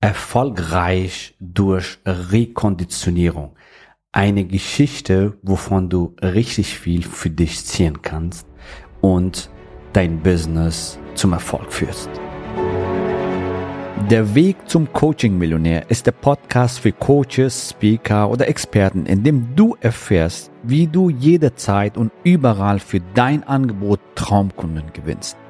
Erfolgreich durch Rekonditionierung. Eine Geschichte, wovon du richtig viel für dich ziehen kannst und dein Business zum Erfolg führst. Der Weg zum Coaching-Millionär ist der Podcast für Coaches, Speaker oder Experten, in dem du erfährst, wie du jederzeit und überall für dein Angebot Traumkunden gewinnst.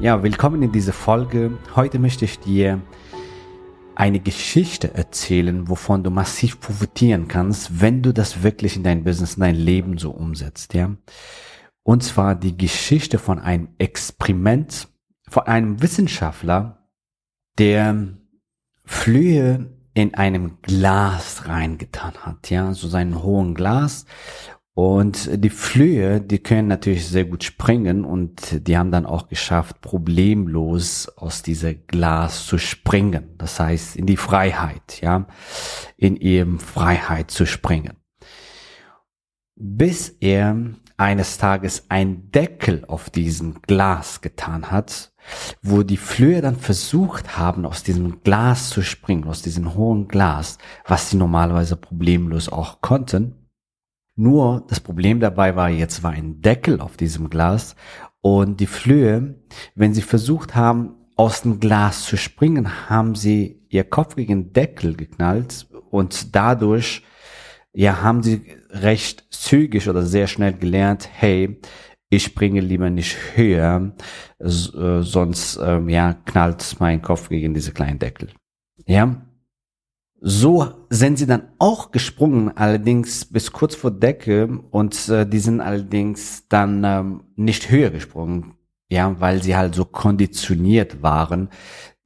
Ja, willkommen in dieser Folge. Heute möchte ich dir eine Geschichte erzählen, wovon du massiv profitieren kannst, wenn du das wirklich in dein Business, in dein Leben so umsetzt, ja. Und zwar die Geschichte von einem Experiment, von einem Wissenschaftler, der Flühe in einem Glas reingetan hat, ja, so seinen hohen Glas und die Flöhe, die können natürlich sehr gut springen und die haben dann auch geschafft, problemlos aus dieser Glas zu springen. Das heißt, in die Freiheit, ja, in ihrem Freiheit zu springen. Bis er eines Tages ein Deckel auf diesem Glas getan hat, wo die Flöhe dann versucht haben, aus diesem Glas zu springen, aus diesem hohen Glas, was sie normalerweise problemlos auch konnten. Nur das Problem dabei war, jetzt war ein Deckel auf diesem Glas und die Flöhe, wenn sie versucht haben, aus dem Glas zu springen, haben sie ihr Kopf gegen den Deckel geknallt und dadurch ja haben sie recht zügig oder sehr schnell gelernt, hey, ich springe lieber nicht höher, äh, sonst ähm, ja knallt mein Kopf gegen diese kleinen Deckel. Ja, so sind sie dann auch gesprungen, allerdings bis kurz vor Decke und äh, die sind allerdings dann ähm, nicht höher gesprungen, ja, weil sie halt so konditioniert waren.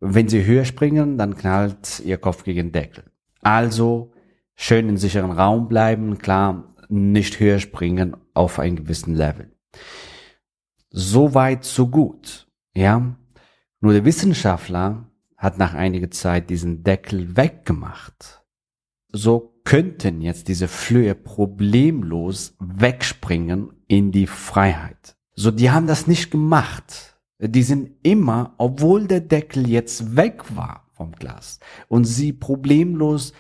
Wenn sie höher springen, dann knallt ihr Kopf gegen Deckel. Also schön in sicheren Raum bleiben, klar, nicht höher springen auf einen gewissen Level. So weit, so gut, ja. Nur der Wissenschaftler hat nach einiger Zeit diesen Deckel weggemacht. So könnten jetzt diese Flöhe problemlos wegspringen in die Freiheit. So, die haben das nicht gemacht. Die sind immer, obwohl der Deckel jetzt weg war vom Glas und sie problemlos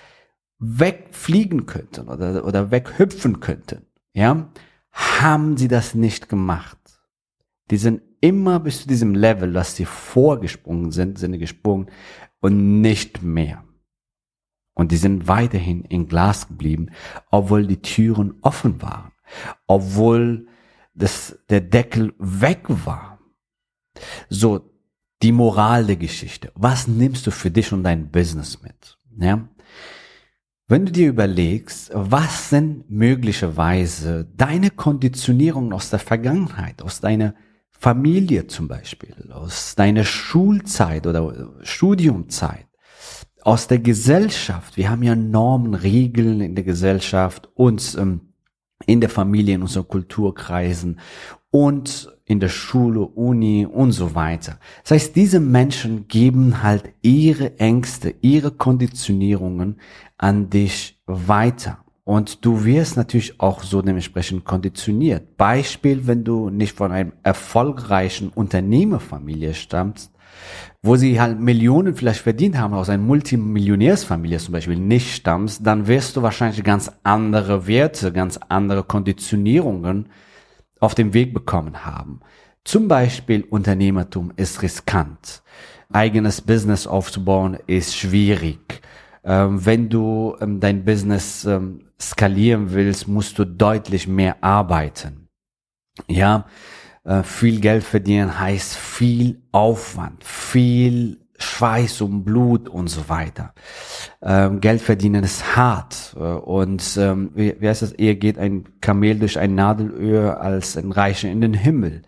wegfliegen könnten oder, oder weghüpfen könnten, ja, haben sie das nicht gemacht. Die sind immer bis zu diesem Level, dass sie vorgesprungen sind, sind gesprungen und nicht mehr. Und die sind weiterhin in Glas geblieben, obwohl die Türen offen waren, obwohl das, der Deckel weg war. So, die Moral der Geschichte. Was nimmst du für dich und dein Business mit? Ja? Wenn du dir überlegst, was sind möglicherweise deine Konditionierungen aus der Vergangenheit, aus deiner Familie zum Beispiel, aus deiner Schulzeit oder Studiumzeit, aus der Gesellschaft. Wir haben ja Normen, Regeln in der Gesellschaft, uns ähm, in der Familie, in unseren Kulturkreisen und in der Schule, Uni und so weiter. Das heißt, diese Menschen geben halt ihre Ängste, ihre Konditionierungen an dich weiter. Und du wirst natürlich auch so dementsprechend konditioniert. Beispiel, wenn du nicht von einem erfolgreichen Unternehmerfamilie stammst, wo sie halt Millionen vielleicht verdient haben, aus einer Multimillionärsfamilie zum Beispiel nicht stammst, dann wirst du wahrscheinlich ganz andere Werte, ganz andere Konditionierungen auf dem Weg bekommen haben. Zum Beispiel Unternehmertum ist riskant. Eigenes Business aufzubauen ist schwierig. Ähm, wenn du ähm, dein Business ähm, skalieren willst, musst du deutlich mehr arbeiten. Ja, äh, viel Geld verdienen heißt viel Aufwand, viel Schweiß und Blut und so weiter. Ähm, Geld verdienen ist hart äh, und ähm, wie, wie heißt das? Eher geht ein Kamel durch ein Nadelöhr als ein Reicher in den Himmel.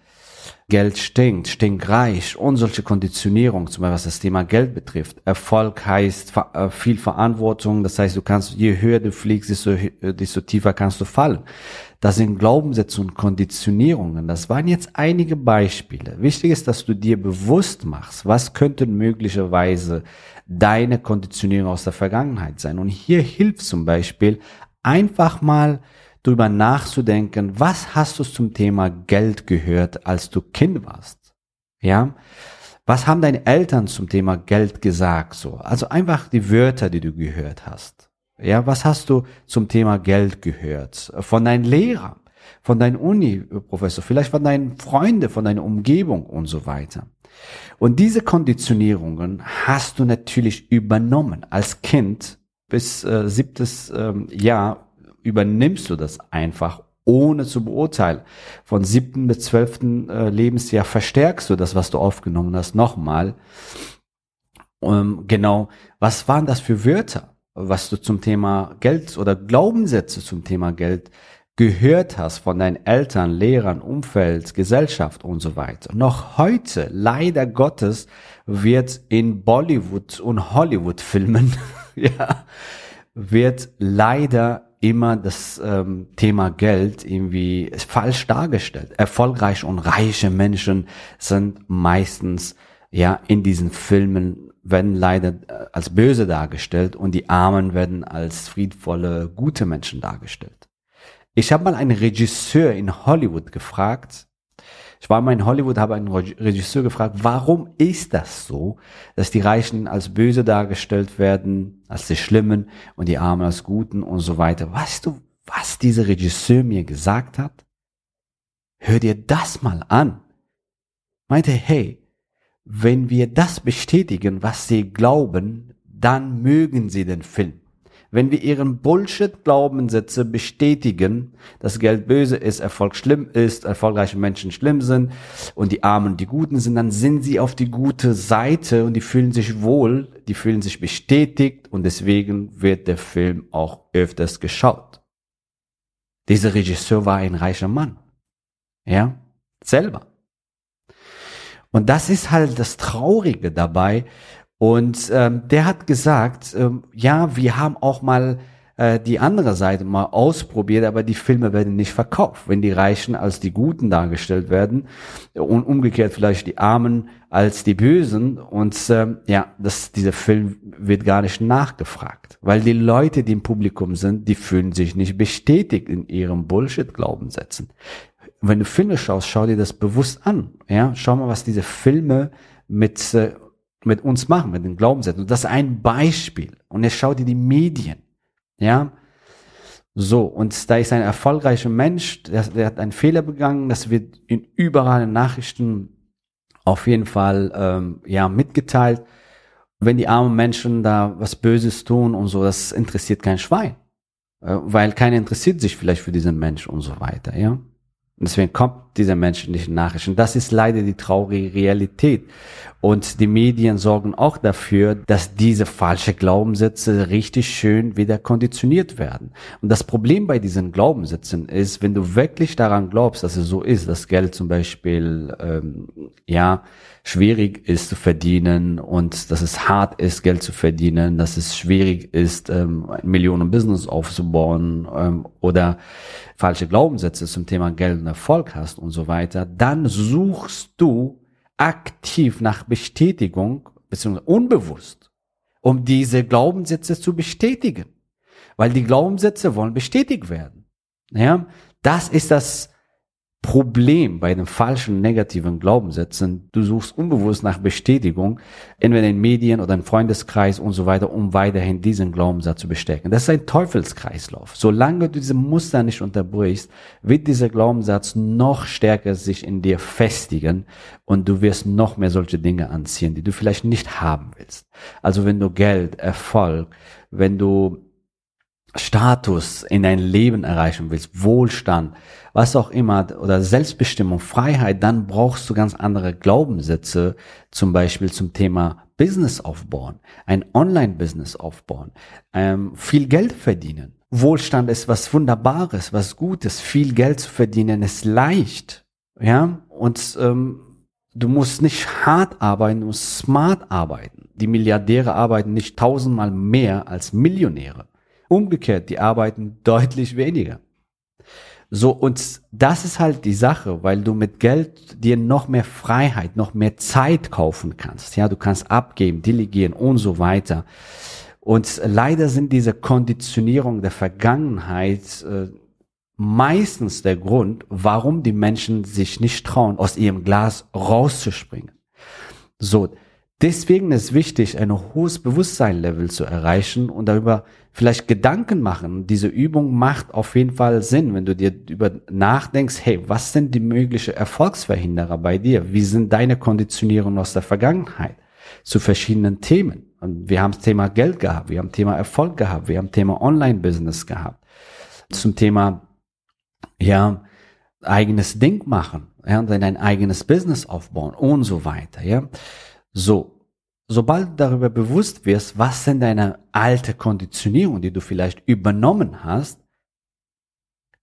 Geld stinkt, stinkreich und solche Konditionierung, zum Beispiel was das Thema Geld betrifft. Erfolg heißt äh, viel Verantwortung, das heißt, du kannst, je höher du fliegst, desto, desto tiefer kannst du fallen. Das sind Glaubenssätze und Konditionierungen. Das waren jetzt einige Beispiele. Wichtig ist, dass du dir bewusst machst, was könnten möglicherweise deine Konditionierung aus der Vergangenheit sein. Und hier hilft zum Beispiel einfach mal drüber nachzudenken, was hast du zum Thema Geld gehört, als du Kind warst? Ja? Was haben deine Eltern zum Thema Geld gesagt, so? Also einfach die Wörter, die du gehört hast. Ja, was hast du zum Thema Geld gehört? Von deinen Lehrern, von deinem Uni-Professor, vielleicht von deinen Freunden, von deiner Umgebung und so weiter. Und diese Konditionierungen hast du natürlich übernommen als Kind bis äh, siebtes ähm, Jahr übernimmst du das einfach ohne zu beurteilen. Von siebten bis zwölften äh, Lebensjahr verstärkst du das, was du aufgenommen hast, nochmal. Ähm, genau, was waren das für Wörter, was du zum Thema Geld oder Glaubenssätze zum Thema Geld gehört hast von deinen Eltern, Lehrern, Umfeld, Gesellschaft und so weiter. Noch heute, leider Gottes, wird in Bollywood und Hollywood Filmen, ja, wird leider immer das ähm, Thema Geld irgendwie falsch dargestellt. Erfolgreiche und reiche Menschen sind meistens ja in diesen Filmen werden leider äh, als böse dargestellt und die Armen werden als friedvolle, gute Menschen dargestellt. Ich habe mal einen Regisseur in Hollywood gefragt, ich war mal in Hollywood, habe einen Regisseur gefragt, warum ist das so, dass die Reichen als böse dargestellt werden, als die Schlimmen und die Armen als Guten und so weiter. Weißt du, was dieser Regisseur mir gesagt hat? Hör dir das mal an. Meinte, hey, wenn wir das bestätigen, was sie glauben, dann mögen sie den Film. Wenn wir ihren Bullshit-Glaubenssätze bestätigen, dass Geld böse ist, Erfolg schlimm ist, erfolgreiche Menschen schlimm sind und die Armen die Guten sind, dann sind sie auf die gute Seite und die fühlen sich wohl, die fühlen sich bestätigt und deswegen wird der Film auch öfters geschaut. Dieser Regisseur war ein reicher Mann. Ja, selber. Und das ist halt das Traurige dabei, und ähm, der hat gesagt, ähm, ja, wir haben auch mal äh, die andere Seite mal ausprobiert, aber die Filme werden nicht verkauft, wenn die Reichen als die Guten dargestellt werden und umgekehrt vielleicht die Armen als die Bösen. Und ähm, ja, das, dieser Film wird gar nicht nachgefragt, weil die Leute, die im Publikum sind, die fühlen sich nicht bestätigt in ihrem Bullshit-Glaubenssätzen. Wenn du Filme schaust, schau dir das bewusst an. Ja, schau mal, was diese Filme mit äh, mit uns machen, mit den Glaubenssätzen. Und das ist ein Beispiel. Und jetzt schau dir die Medien. Ja. So, und da ist ein erfolgreicher Mensch, der, der hat einen Fehler begangen, das wird in überall in Nachrichten auf jeden Fall ähm, ja mitgeteilt. Wenn die armen Menschen da was Böses tun und so, das interessiert kein Schwein. Äh, weil keiner interessiert sich vielleicht für diesen Mensch und so weiter, ja. Und deswegen kommt dieser Mensch nicht in Nachrichten. Das ist leider die traurige Realität. Und die Medien sorgen auch dafür, dass diese falsche Glaubenssätze richtig schön wieder konditioniert werden. Und das Problem bei diesen Glaubenssätzen ist, wenn du wirklich daran glaubst, dass es so ist, dass Geld zum Beispiel ähm, ja schwierig ist zu verdienen und dass es hart ist, Geld zu verdienen, dass es schwierig ist, ähm, ein Millionen-Business aufzubauen ähm, oder falsche Glaubenssätze zum Thema Geld und Erfolg hast und so weiter, dann suchst du aktiv nach Bestätigung, beziehungsweise unbewusst, um diese Glaubenssätze zu bestätigen. Weil die Glaubenssätze wollen bestätigt werden. Ja, das ist das Problem bei den falschen negativen Glaubenssätzen, du suchst unbewusst nach Bestätigung, entweder in Medien oder im Freundeskreis und so weiter, um weiterhin diesen Glaubenssatz zu bestärken. Das ist ein Teufelskreislauf. Solange du diese Muster nicht unterbrichst, wird dieser Glaubenssatz noch stärker sich in dir festigen und du wirst noch mehr solche Dinge anziehen, die du vielleicht nicht haben willst. Also wenn du Geld, Erfolg, wenn du Status in dein Leben erreichen willst, Wohlstand, was auch immer, oder Selbstbestimmung, Freiheit, dann brauchst du ganz andere Glaubenssätze, zum Beispiel zum Thema Business aufbauen, ein Online-Business aufbauen, ähm, viel Geld verdienen. Wohlstand ist was Wunderbares, was Gutes, viel Geld zu verdienen ist leicht, ja, und ähm, du musst nicht hart arbeiten, du musst smart arbeiten. Die Milliardäre arbeiten nicht tausendmal mehr als Millionäre. Umgekehrt, die arbeiten deutlich weniger. So, und das ist halt die Sache, weil du mit Geld dir noch mehr Freiheit, noch mehr Zeit kaufen kannst. Ja, du kannst abgeben, delegieren und so weiter. Und leider sind diese Konditionierung der Vergangenheit äh, meistens der Grund, warum die Menschen sich nicht trauen, aus ihrem Glas rauszuspringen. So, deswegen ist wichtig, ein hohes Bewusstseinlevel zu erreichen und darüber vielleicht Gedanken machen. Diese Übung macht auf jeden Fall Sinn, wenn du dir über nachdenkst, hey, was sind die möglichen Erfolgsverhinderer bei dir? Wie sind deine Konditionierungen aus der Vergangenheit zu verschiedenen Themen? Und wir haben das Thema Geld gehabt, wir haben Thema Erfolg gehabt, wir haben Thema Online-Business gehabt. Zum Thema ja, eigenes Ding machen, ja, dann ein eigenes Business aufbauen und so weiter, ja. So. Sobald du darüber bewusst wirst, was sind deine alte Konditionierungen, die du vielleicht übernommen hast,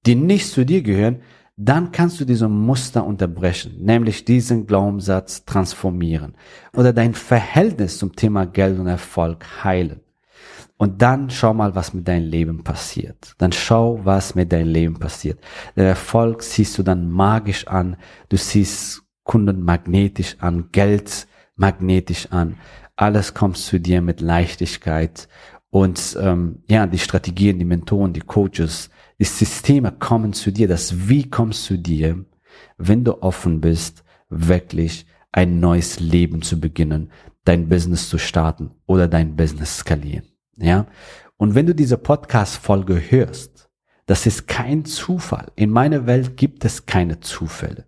die nicht zu dir gehören, dann kannst du diese Muster unterbrechen, nämlich diesen Glaubenssatz transformieren oder dein Verhältnis zum Thema Geld und Erfolg heilen. Und dann schau mal, was mit deinem Leben passiert. Dann schau, was mit deinem Leben passiert. Der Erfolg siehst du dann magisch an. Du siehst Kunden magnetisch an, Geld magnetisch an. Alles kommt zu dir mit Leichtigkeit. Und ähm, ja, die Strategien, die Mentoren, die Coaches, die Systeme kommen zu dir. Das Wie kommt zu dir, wenn du offen bist, wirklich ein neues Leben zu beginnen, dein Business zu starten oder dein Business skalieren. Ja. Und wenn du diese Podcast-Folge hörst, das ist kein Zufall. In meiner Welt gibt es keine Zufälle.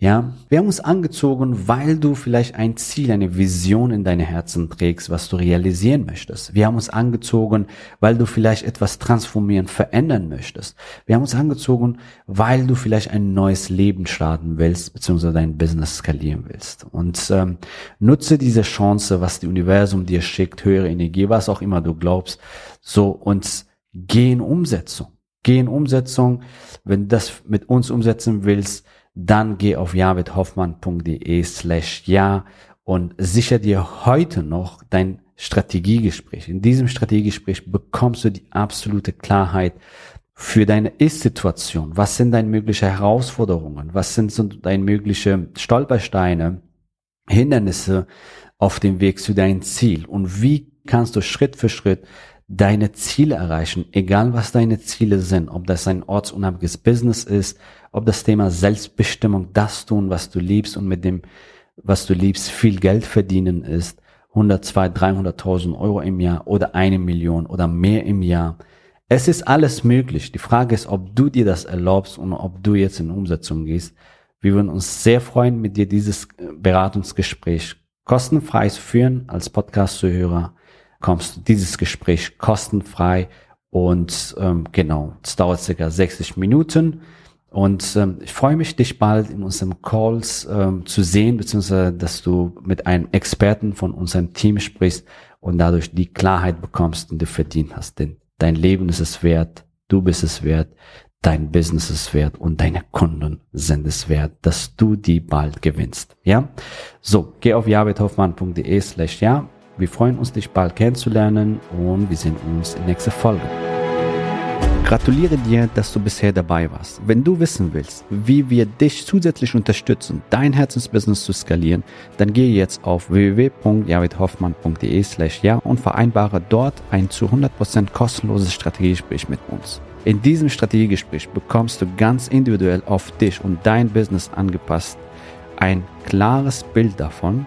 Ja, wir haben uns angezogen, weil du vielleicht ein Ziel, eine Vision in deine Herzen trägst, was du realisieren möchtest. Wir haben uns angezogen, weil du vielleicht etwas transformieren, verändern möchtest. Wir haben uns angezogen, weil du vielleicht ein neues Leben starten willst, beziehungsweise dein Business skalieren willst. Und ähm, nutze diese Chance, was die Universum dir schickt, höhere Energie, was auch immer du glaubst, so und geh in Umsetzung. Geh in Umsetzung. Wenn du das mit uns umsetzen willst, dann geh auf javidhoffmann.de slash ja und sicher dir heute noch dein Strategiegespräch. In diesem Strategiegespräch bekommst du die absolute Klarheit für deine Ist-Situation. Was sind deine mögliche Herausforderungen? Was sind so deine mögliche Stolpersteine, Hindernisse auf dem Weg zu deinem Ziel? Und wie kannst du Schritt für Schritt deine Ziele erreichen, egal was deine Ziele sind, ob das ein ortsunabhängiges Business ist, ob das Thema Selbstbestimmung, das tun, was du liebst und mit dem, was du liebst, viel Geld verdienen ist, 100, 200, 300.000 Euro im Jahr oder eine Million oder mehr im Jahr. Es ist alles möglich. Die Frage ist, ob du dir das erlaubst und ob du jetzt in Umsetzung gehst. Wir würden uns sehr freuen, mit dir dieses äh, Beratungsgespräch kostenfrei zu führen. Als Podcast-Zuhörer kommst du dieses Gespräch kostenfrei und ähm, genau, es dauert circa 60 Minuten. Und ähm, ich freue mich, dich bald in unserem Calls ähm, zu sehen, beziehungsweise dass du mit einem Experten von unserem Team sprichst und dadurch die Klarheit bekommst, die du verdient hast. Denn dein Leben ist es wert, du bist es wert, dein Business ist wert und deine Kunden sind es wert, dass du die bald gewinnst. Ja? So, geh auf jabethoffmann.de slash ja. Wir freuen uns, dich bald kennenzulernen und wir sehen uns in nächster Folge. Gratuliere dir, dass du bisher dabei warst. Wenn du wissen willst, wie wir dich zusätzlich unterstützen, dein Herzensbusiness zu skalieren, dann gehe jetzt auf www.javidhoffmann.de slash ja und vereinbare dort ein zu 100% kostenloses Strategiegespräch mit uns. In diesem Strategiegespräch bekommst du ganz individuell auf dich und dein Business angepasst ein klares Bild davon,